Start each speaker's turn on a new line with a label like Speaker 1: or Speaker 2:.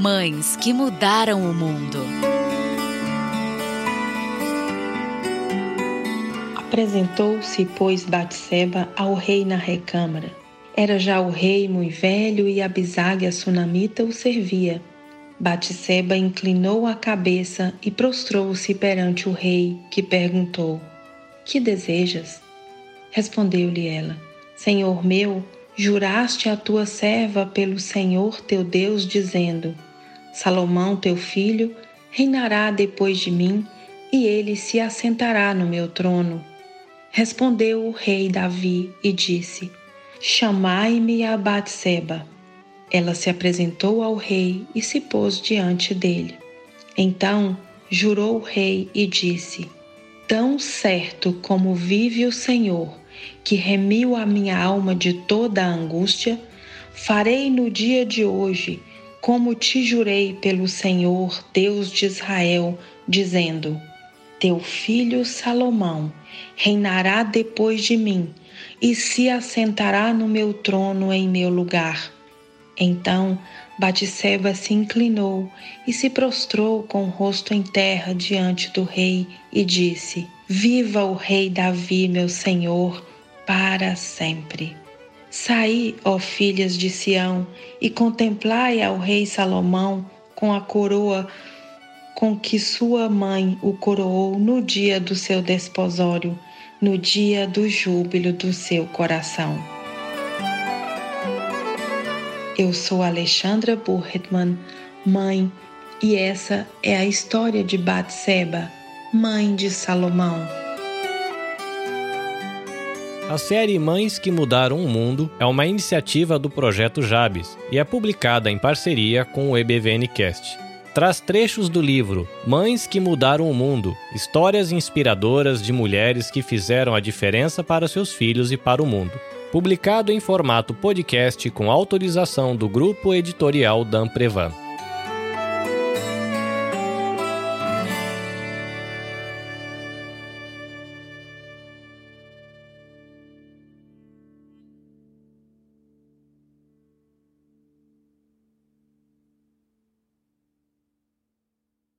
Speaker 1: Mães que mudaram o mundo.
Speaker 2: Apresentou-se, pois, Batseba ao rei na recâmara. Era já o rei muito velho e Abisag, a sunamita, o servia. Batseba inclinou a cabeça e prostrou-se perante o rei, que perguntou: Que desejas? Respondeu-lhe ela: Senhor meu, juraste a tua serva pelo Senhor teu Deus, dizendo: Salomão, teu filho, reinará depois de mim, e ele se assentará no meu trono. Respondeu o rei Davi e disse: Chamai-me a Batseba. Ela se apresentou ao rei e se pôs diante dele. Então jurou o rei e disse: Tão certo como vive o Senhor, que remiu a minha alma de toda a angústia, farei no dia de hoje como te jurei pelo Senhor, Deus de Israel, dizendo: Teu filho Salomão reinará depois de mim e se assentará no meu trono em meu lugar. Então Batisseba se inclinou e se prostrou com o rosto em terra diante do rei e disse: Viva o rei Davi, meu senhor, para sempre. Saí, ó filhas de Sião, e contemplai ao rei Salomão com a coroa com que sua mãe o coroou no dia do seu desposório, no dia do júbilo do seu coração. Eu sou Alexandra Burhetman, mãe, e essa é a história de Batseba, mãe de Salomão.
Speaker 3: A série Mães que Mudaram o Mundo é uma iniciativa do projeto Jabes e é publicada em parceria com o EBVNcast. Traz trechos do livro Mães que Mudaram o Mundo Histórias inspiradoras de mulheres que fizeram a diferença para seus filhos e para o mundo. Publicado em formato podcast com autorização do grupo editorial Dan Prevan.